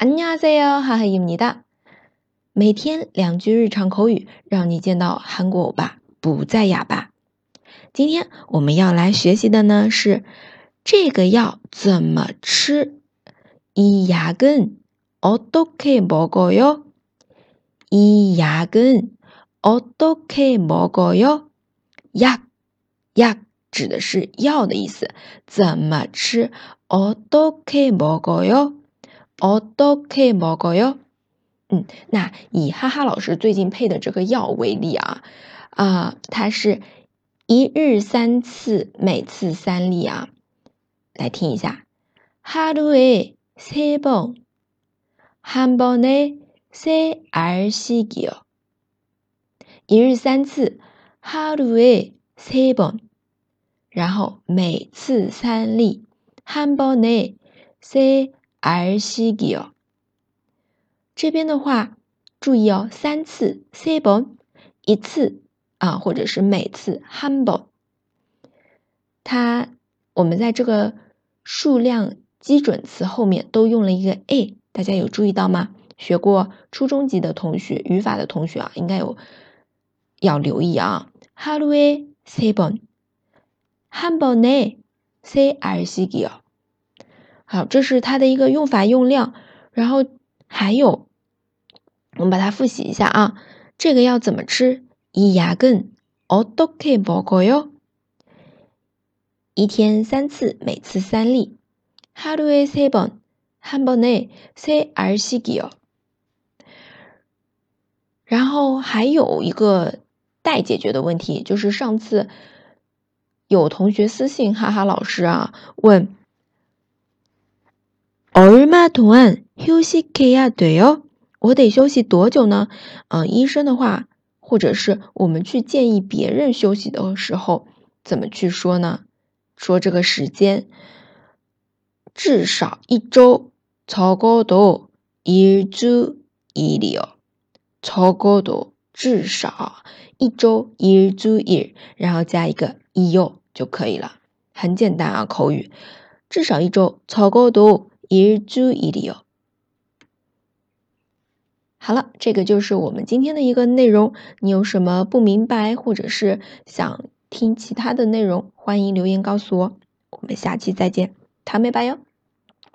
안녕하세요，哈哈입니 다。 每天两句日常口语，让你见到韩国欧巴不再哑巴。今天我们要来学习的呢是这个药怎么吃？이약은어떻게먹어 요？ 이약은어떻게먹어 요？ 약， 약指的是药的意思，怎么吃？어떻게먹어 요？ 어떻게먹어 요？ 嗯，那以哈哈老师最近配的这个药为例啊，啊，它是一日三次，每次三粒啊。来听一下，하루에세번한번에세알씩이 요。 一日三次，하루에세 번， 然后每次三粒，한번에세 알씩이 요。 这边的话，注意哦，三次세 번， 一次啊，或者是每次한 번。 它我们在这个数量基准词后面都用了一个 a，大家有注意到吗？学过初中级的同学，语法的同学啊，应该有要留意啊。하루에세 번， 한번에세알씩이 요。 好，这是它的一个用法用量，然后还有，我们把它复习一下啊。这个要怎么吃？이약은어떻게먹어 요？ 一天三次，每次三粒。하루에세 번， 한번에세알씩이 요。 然后还有一个待解决的问题，就是上次有同学私信哈哈老师啊，问。 얼마동안휴식해야돼 요？ 我得休息多久呢？嗯，医生的话，或者是我们去建议别人休息的时候，怎么去说呢？说这个时间至少一周，超过多一周一里哦，超过多至少一周一周一，然后加一个一哟就可以了，很简单啊，口语，至少一周，超过多。 一注意力哦。好了，这个就是我们今天的一个内容。你有什么不明白，或者是想听其他的内容，欢迎留言告诉我。我们下期再见，糖美白哟。